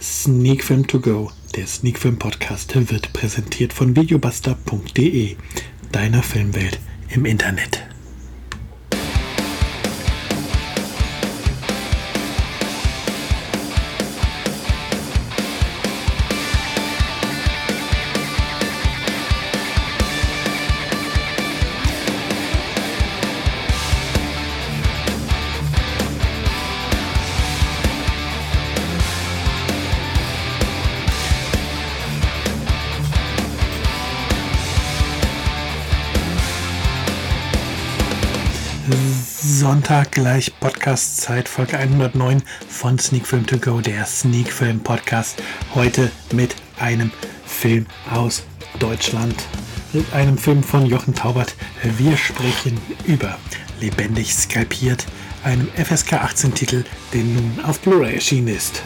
Sneak Film To Go, der Sneak Film Podcast, wird präsentiert von videobuster.de, deiner Filmwelt im Internet. Sonntag gleich Podcast-Zeit, Folge 109 von Sneak Film To Go, der Sneak Film Podcast. Heute mit einem Film aus Deutschland, mit einem Film von Jochen Taubert. Wir sprechen über Lebendig skalpiert, einem FSK 18 Titel, der nun auf Blu-ray erschienen ist.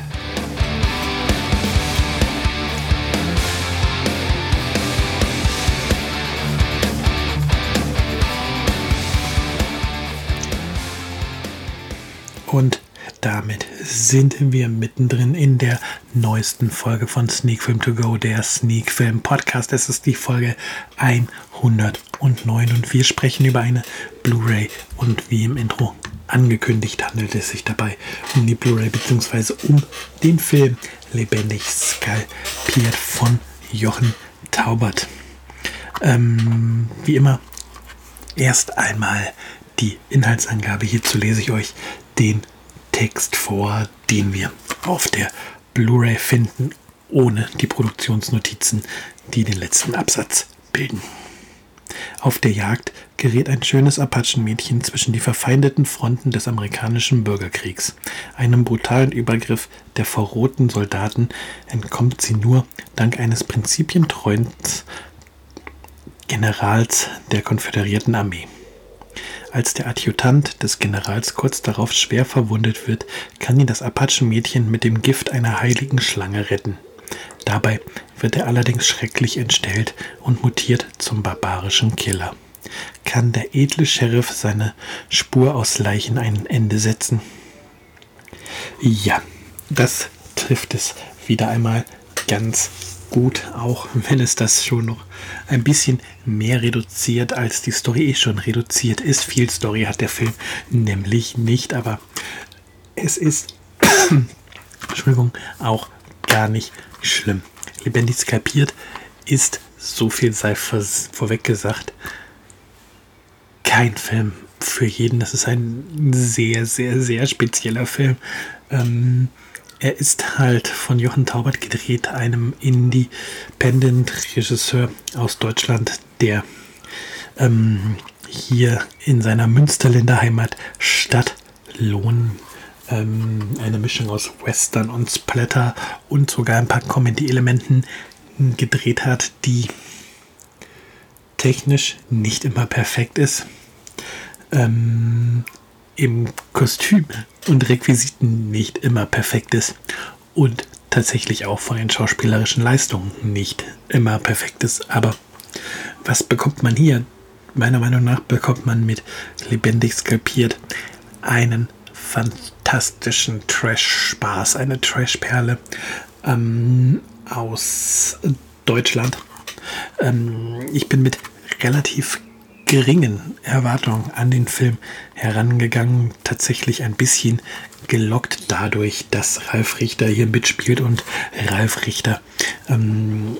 Und damit sind wir mittendrin in der neuesten Folge von Sneak Film To Go, der Sneak Film Podcast. Es ist die Folge 109 und wir sprechen über eine Blu-ray und wie im Intro angekündigt handelt es sich dabei um die Blu-ray bzw. um den Film Lebendig skalpiert von Jochen Taubert. Ähm, wie immer, erst einmal die Inhaltsangabe. Hierzu lese ich euch den Text vor, den wir auf der Blu-ray finden, ohne die Produktionsnotizen, die den letzten Absatz bilden. Auf der Jagd gerät ein schönes Apachenmädchen zwischen die verfeindeten Fronten des amerikanischen Bürgerkriegs. Einem brutalen Übergriff der verrohten Soldaten entkommt sie nur dank eines prinzipientreuen Generals der konföderierten Armee. Als der Adjutant des Generals kurz darauf schwer verwundet wird, kann ihn das Apachenmädchen mit dem Gift einer heiligen Schlange retten. Dabei wird er allerdings schrecklich entstellt und mutiert zum barbarischen Killer. Kann der edle Sheriff seine Spur aus Leichen ein Ende setzen? Ja, das trifft es wieder einmal ganz gut, auch wenn es das schon noch ein bisschen mehr reduziert, als die Story eh schon reduziert ist. Viel Story hat der Film nämlich nicht, aber es ist, Entschuldigung, auch gar nicht schlimm. Lebendig skalpiert ist, so viel sei vorweg gesagt, kein Film für jeden. Das ist ein sehr, sehr, sehr spezieller Film. Ähm, er ist halt von Jochen Taubert gedreht, einem Independent-Regisseur aus Deutschland, der ähm, hier in seiner Münsterländer Heimatstadt Lohn ähm, eine Mischung aus Western und Splatter und sogar ein paar Comedy-Elementen gedreht hat, die technisch nicht immer perfekt ist. Ähm, im Kostüm und Requisiten nicht immer perfekt ist und tatsächlich auch von den schauspielerischen Leistungen nicht immer perfekt ist. Aber was bekommt man hier? Meiner Meinung nach bekommt man mit lebendig skalpiert einen fantastischen Trash-Spaß, eine Trash-Perle ähm, aus Deutschland. Ähm, ich bin mit relativ geringen Erwartungen an den Film herangegangen, tatsächlich ein bisschen gelockt dadurch, dass Ralf Richter hier mitspielt und Ralf Richter ähm,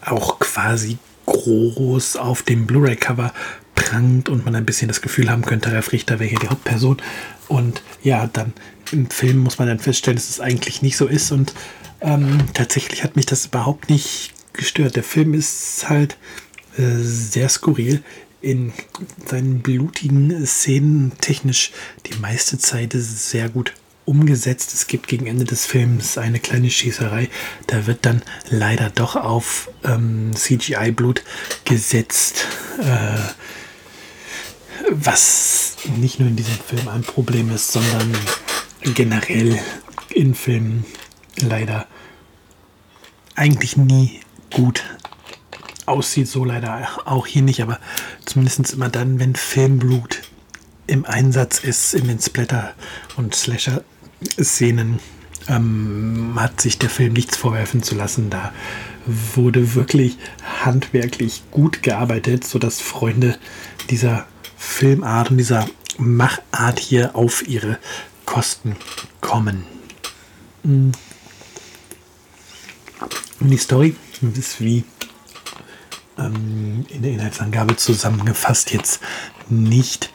auch quasi groß auf dem Blu-ray-Cover prangt und man ein bisschen das Gefühl haben könnte, Ralf Richter wäre hier die Hauptperson. Und ja, dann im Film muss man dann feststellen, dass es eigentlich nicht so ist. Und ähm, tatsächlich hat mich das überhaupt nicht gestört. Der Film ist halt äh, sehr skurril in seinen blutigen Szenen technisch die meiste Zeit sehr gut umgesetzt. Es gibt gegen Ende des Films eine kleine Schießerei. Da wird dann leider doch auf ähm, CGI-Blut gesetzt. Äh, was nicht nur in diesem Film ein Problem ist, sondern generell in Filmen leider eigentlich nie gut aussieht, so leider auch hier nicht, aber zumindest immer dann, wenn Filmblut im Einsatz ist, in den Splatter- und Slasher-Szenen, ähm, hat sich der Film nichts vorwerfen zu lassen. Da wurde wirklich handwerklich gut gearbeitet, sodass Freunde dieser Filmart und dieser Machart hier auf ihre Kosten kommen. Und die Story ist wie ähm, in der Inhaltsangabe zusammengefasst jetzt nicht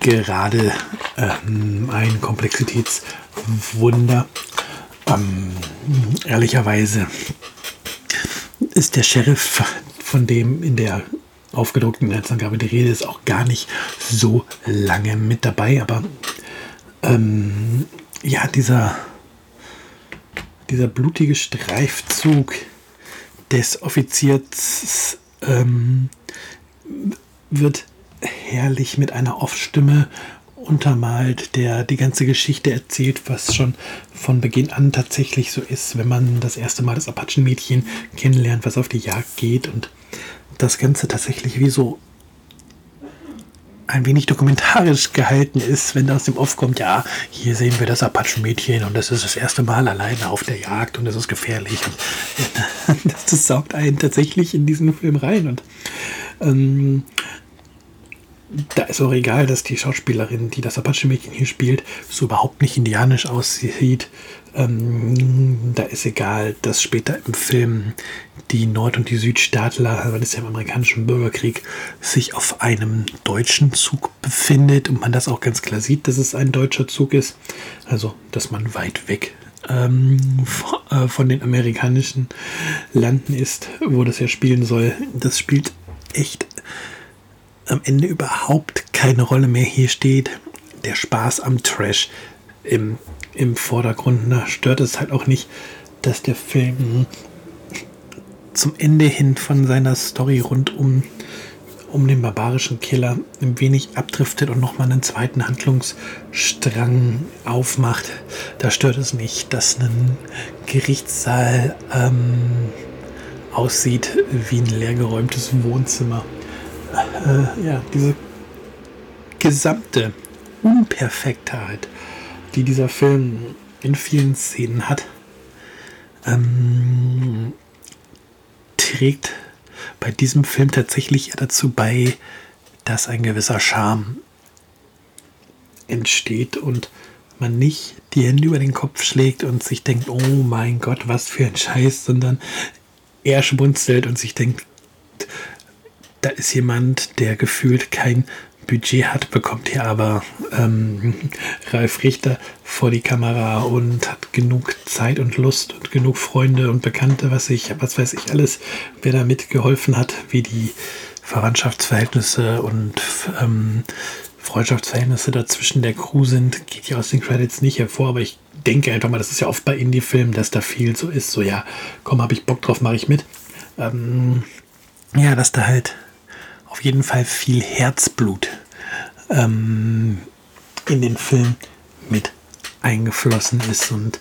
gerade ähm, ein Komplexitätswunder. Ähm, ehrlicherweise ist der Sheriff, von dem in der aufgedruckten Inhaltsangabe die Rede ist, auch gar nicht so lange mit dabei. Aber ähm, ja, dieser, dieser blutige Streifzug des Offiziers ähm, wird herrlich mit einer Off-Stimme untermalt, der die ganze Geschichte erzählt, was schon von Beginn an tatsächlich so ist, wenn man das erste Mal das Apachenmädchen kennenlernt, was auf die Jagd geht und das Ganze tatsächlich wie so ein wenig dokumentarisch gehalten ist, wenn da aus dem Off kommt, ja, hier sehen wir das Apachenmädchen und das ist das erste Mal alleine auf der Jagd und es ist gefährlich. Und das, das saugt einen tatsächlich in diesen Film rein und ähm, da ist auch egal, dass die Schauspielerin, die das Apache-Mädchen hier spielt, so überhaupt nicht indianisch aussieht. Ähm, da ist egal, dass später im Film die Nord- und die Südstaatler, weil es ja im amerikanischen Bürgerkrieg sich auf einem deutschen Zug befindet und man das auch ganz klar sieht, dass es ein deutscher Zug ist. Also, dass man weit weg ähm, äh, von den amerikanischen Landen ist, wo das ja spielen soll. Das spielt echt am Ende überhaupt keine Rolle mehr. Hier steht der Spaß am Trash im, im Vordergrund. Da stört es halt auch nicht, dass der Film zum Ende hin von seiner Story rund um, um den barbarischen Killer ein wenig abdriftet und nochmal einen zweiten Handlungsstrang aufmacht. Da stört es nicht, dass ein Gerichtssaal ähm, aussieht wie ein leergeräumtes Wohnzimmer äh, ja, diese gesamte Unperfektheit, die dieser Film in vielen Szenen hat, ähm, trägt bei diesem Film tatsächlich dazu bei, dass ein gewisser Charme entsteht und man nicht die Hände über den Kopf schlägt und sich denkt, oh mein Gott, was für ein Scheiß, sondern er schmunzelt und sich denkt, da ist jemand, der gefühlt kein Budget hat, bekommt hier aber ähm, Ralf Richter vor die Kamera und hat genug Zeit und Lust und genug Freunde und Bekannte, was ich, was weiß ich alles, wer da mitgeholfen hat, wie die Verwandtschaftsverhältnisse und ähm, Freundschaftsverhältnisse dazwischen der Crew sind, geht ja aus den Credits nicht hervor, aber ich denke einfach mal, das ist ja oft bei Indie-Filmen, dass da viel so ist, so ja, komm, hab ich Bock drauf, mache ich mit. Ähm, ja, dass da halt auf jeden Fall viel Herzblut ähm, in den Film mit eingeflossen ist und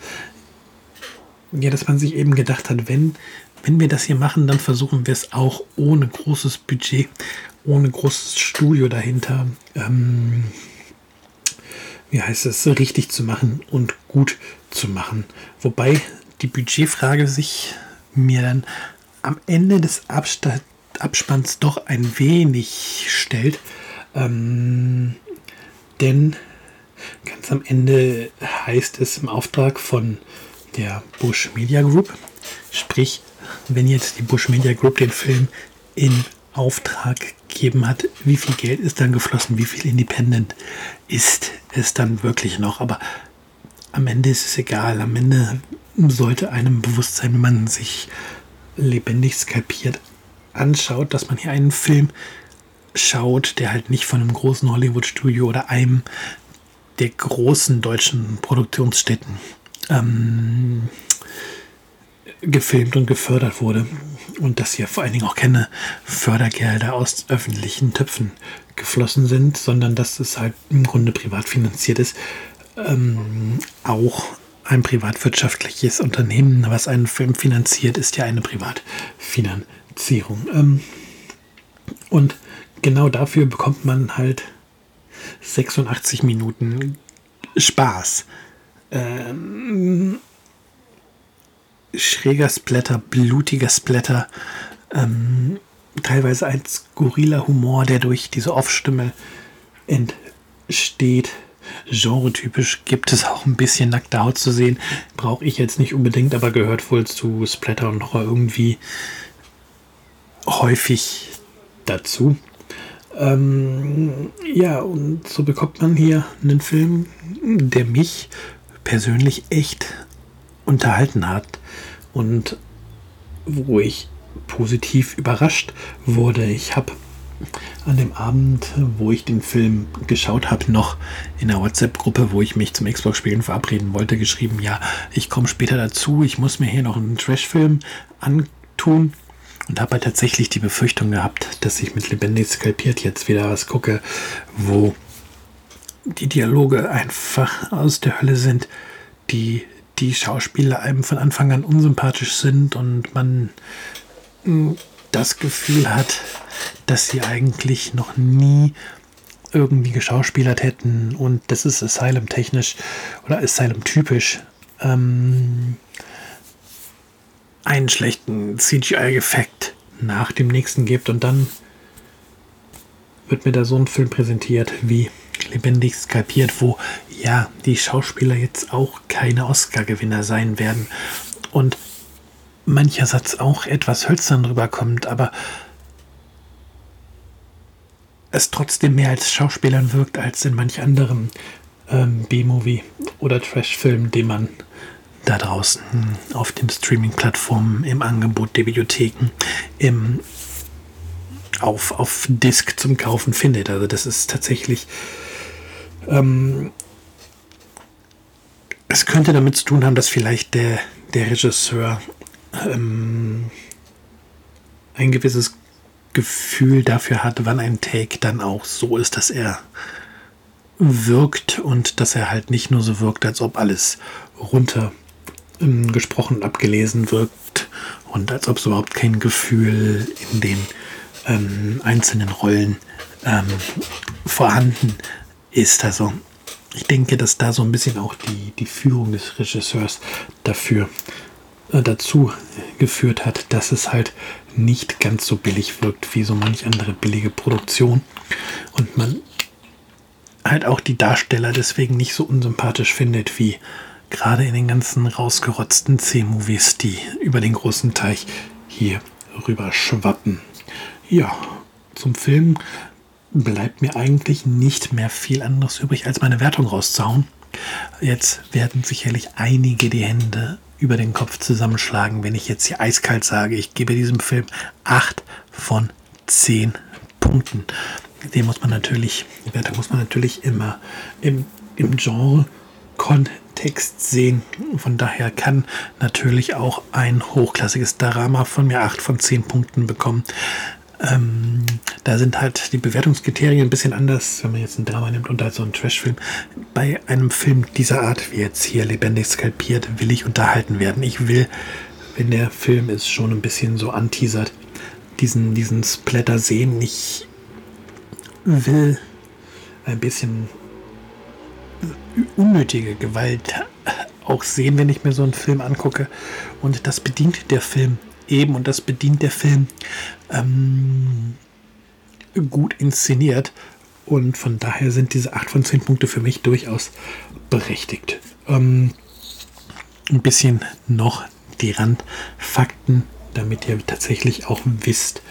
ja, dass man sich eben gedacht hat, wenn, wenn wir das hier machen, dann versuchen wir es auch ohne großes Budget, ohne großes Studio dahinter, ähm, wie heißt es, richtig zu machen und gut zu machen. Wobei die Budgetfrage sich mir dann am Ende des Abstands Abspanns doch ein wenig stellt. Ähm, denn ganz am Ende heißt es im Auftrag von der Bush Media Group, sprich, wenn jetzt die Bush Media Group den Film in Auftrag gegeben hat, wie viel Geld ist dann geflossen, wie viel Independent ist es dann wirklich noch. Aber am Ende ist es egal. Am Ende sollte einem bewusst sein, wenn man sich lebendig skalpiert anschaut, dass man hier einen Film schaut, der halt nicht von einem großen Hollywood-Studio oder einem der großen deutschen Produktionsstätten ähm, gefilmt und gefördert wurde. Und dass hier vor allen Dingen auch keine Fördergelder aus öffentlichen Töpfen geflossen sind, sondern dass es halt im Grunde privat finanziert ist. Ähm, auch ein privatwirtschaftliches Unternehmen, was einen Film finanziert, ist ja eine Privatfinanzierung. Zierung. Ähm, und genau dafür bekommt man halt 86 Minuten Spaß. Ähm, schräger Splatter, blutiger Splatter, ähm, teilweise ein skurriler Humor, der durch diese Off-Stimme entsteht. Genre-typisch gibt es auch ein bisschen nackte Haut zu sehen. Brauche ich jetzt nicht unbedingt, aber gehört wohl zu Splatter und Horror irgendwie häufig dazu. Ähm, ja, und so bekommt man hier einen Film, der mich persönlich echt unterhalten hat und wo ich positiv überrascht wurde. Ich habe an dem Abend, wo ich den Film geschaut habe, noch in der WhatsApp-Gruppe, wo ich mich zum Xbox-Spielen verabreden wollte, geschrieben, ja, ich komme später dazu, ich muss mir hier noch einen Trash-Film antun und habe tatsächlich die Befürchtung gehabt, dass ich mit lebendig skalpiert jetzt wieder was gucke, wo die Dialoge einfach aus der Hölle sind, die die Schauspieler einem von Anfang an unsympathisch sind und man hm, das Gefühl hat, dass sie eigentlich noch nie irgendwie geschauspielert hätten. Und das ist Asylum technisch oder Asylum typisch ähm, einen schlechten CGI-Effekt nach dem nächsten gibt und dann wird mir da so ein Film präsentiert wie lebendig skalpiert, wo ja die Schauspieler jetzt auch keine Oscar-Gewinner sein werden. Und mancher Satz auch etwas hölzern rüberkommt, aber es trotzdem mehr als Schauspielern wirkt als in manch anderem ähm, B-Movie oder Trash-Film, den man da draußen auf den Streaming-Plattformen, im Angebot der Bibliotheken, im, auf, auf Disc zum Kaufen findet. Also das ist tatsächlich ähm, es könnte damit zu tun haben, dass vielleicht der, der Regisseur ähm, ein gewisses Gefühl dafür hat, wann ein Take dann auch so ist, dass er wirkt und dass er halt nicht nur so wirkt, als ob alles runter ähm, gesprochen und abgelesen wirkt und als ob es überhaupt kein Gefühl in den ähm, einzelnen Rollen ähm, vorhanden ist. Also ich denke, dass da so ein bisschen auch die, die Führung des Regisseurs dafür äh, dazu geführt hat, dass es halt nicht ganz so billig wirkt wie so manch andere billige Produktion und man halt auch die Darsteller deswegen nicht so unsympathisch findet wie gerade in den ganzen rausgerotzten C-Movies, die über den großen Teich hier rüber schwappen. Ja, zum Film bleibt mir eigentlich nicht mehr viel anderes übrig, als meine Wertung rauszuhauen. Jetzt werden sicherlich einige die Hände über den Kopf zusammenschlagen, wenn ich jetzt hier eiskalt sage, ich gebe diesem Film 8 von 10 Punkten. Den muss man natürlich, die Wertung muss man natürlich immer im, im Genre-Kontext sehen. Von daher kann natürlich auch ein hochklassiges Drama von mir 8 von 10 Punkten bekommen. Ähm, da sind halt die Bewertungskriterien ein bisschen anders, wenn man jetzt ein Drama nimmt und halt so einen Trashfilm. Bei einem Film dieser Art, wie jetzt hier lebendig skalpiert, will ich unterhalten werden. Ich will, wenn der Film ist schon ein bisschen so anteasert, diesen, diesen Splatter sehen. Ich will ein bisschen unnötige Gewalt auch sehen, wenn ich mir so einen Film angucke. Und das bedient der Film eben, und das bedient der Film, ähm, gut inszeniert. Und von daher sind diese 8 von 10 Punkte für mich durchaus berechtigt. Ähm, ein bisschen noch die Randfakten, damit ihr tatsächlich auch wisst,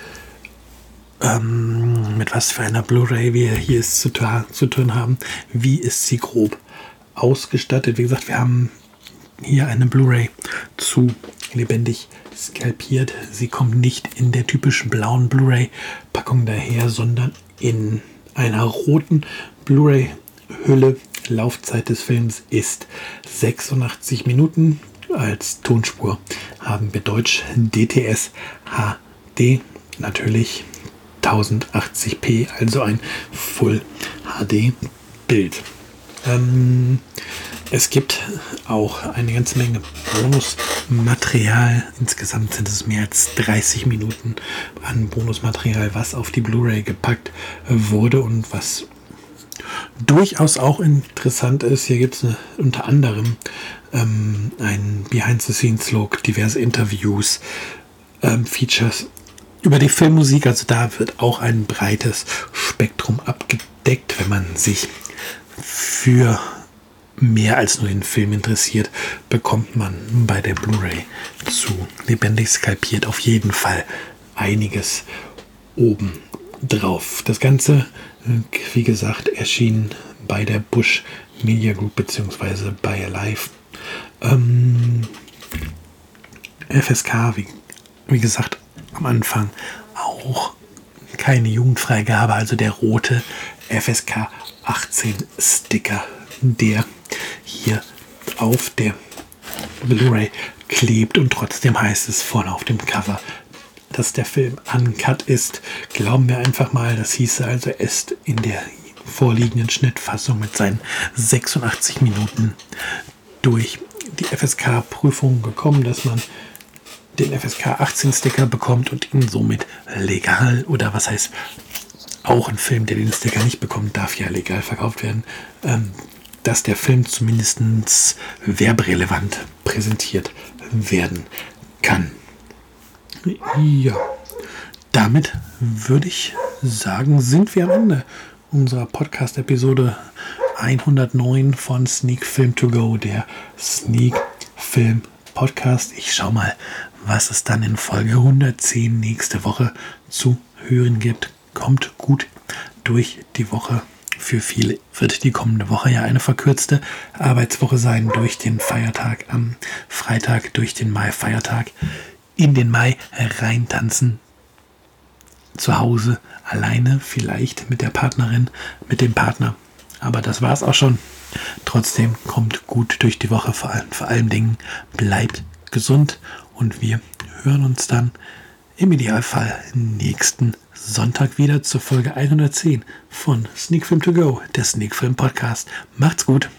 ähm, mit was für einer Blu-ray wir hier zu, zu tun haben. Wie ist sie grob ausgestattet? Wie gesagt, wir haben hier eine Blu-ray zu lebendig skalpiert. Sie kommt nicht in der typischen blauen Blu-ray-Packung daher, sondern in einer roten Blu-ray-Hülle. Laufzeit des Films ist 86 Minuten. Als Tonspur haben wir Deutsch DTS HD, natürlich 1080p, also ein Full HD Bild. Ähm, es gibt auch eine ganze Menge Bonusmaterial. Insgesamt sind es mehr als 30 Minuten an Bonusmaterial, was auf die Blu-ray gepackt wurde und was durchaus auch interessant ist. Hier gibt es unter anderem ähm, ein Behind-the-Scenes-Look, diverse Interviews, ähm, Features über die Filmmusik. Also da wird auch ein breites Spektrum abgedeckt, wenn man sich für mehr als nur den Film interessiert, bekommt man bei der Blu-ray zu lebendig skalpiert auf jeden Fall einiges oben drauf. Das Ganze, wie gesagt, erschien bei der Bush Media Group bzw. bei Alive. Ähm, FSK, wie, wie gesagt, am Anfang auch keine Jugendfreigabe, also der rote FSK 18 Sticker, der hier auf der Blu-ray klebt und trotzdem heißt es vorne auf dem Cover, dass der Film uncut ist. Glauben wir einfach mal, das hieße also, er ist in der vorliegenden Schnittfassung mit seinen 86 Minuten durch die FSK-Prüfung gekommen, dass man den FSK 18 Sticker bekommt und ihn somit legal oder was heißt auch ein Film, der den Sticker nicht bekommt, darf ja legal verkauft werden, ähm, dass der Film zumindest werberelevant präsentiert werden kann. Ja, damit würde ich sagen, sind wir am Ende unserer Podcast-Episode 109 von Sneak Film To Go, der Sneak Film Podcast. Ich schau mal, was es dann in Folge 110 nächste Woche zu hören gibt. Kommt gut durch die Woche. Für viele wird die kommende Woche ja eine verkürzte Arbeitswoche sein durch den Feiertag am Freitag, durch den Mai-Feiertag in den Mai reintanzen. Zu Hause, alleine, vielleicht mit der Partnerin, mit dem Partner. Aber das war's auch schon. Trotzdem kommt gut durch die Woche, vor allem, vor allen Dingen bleibt gesund und wir hören uns dann im Idealfall nächsten Sonntag wieder zur Folge 110 von Sneak Film To Go, der Sneak Film Podcast. Macht's gut!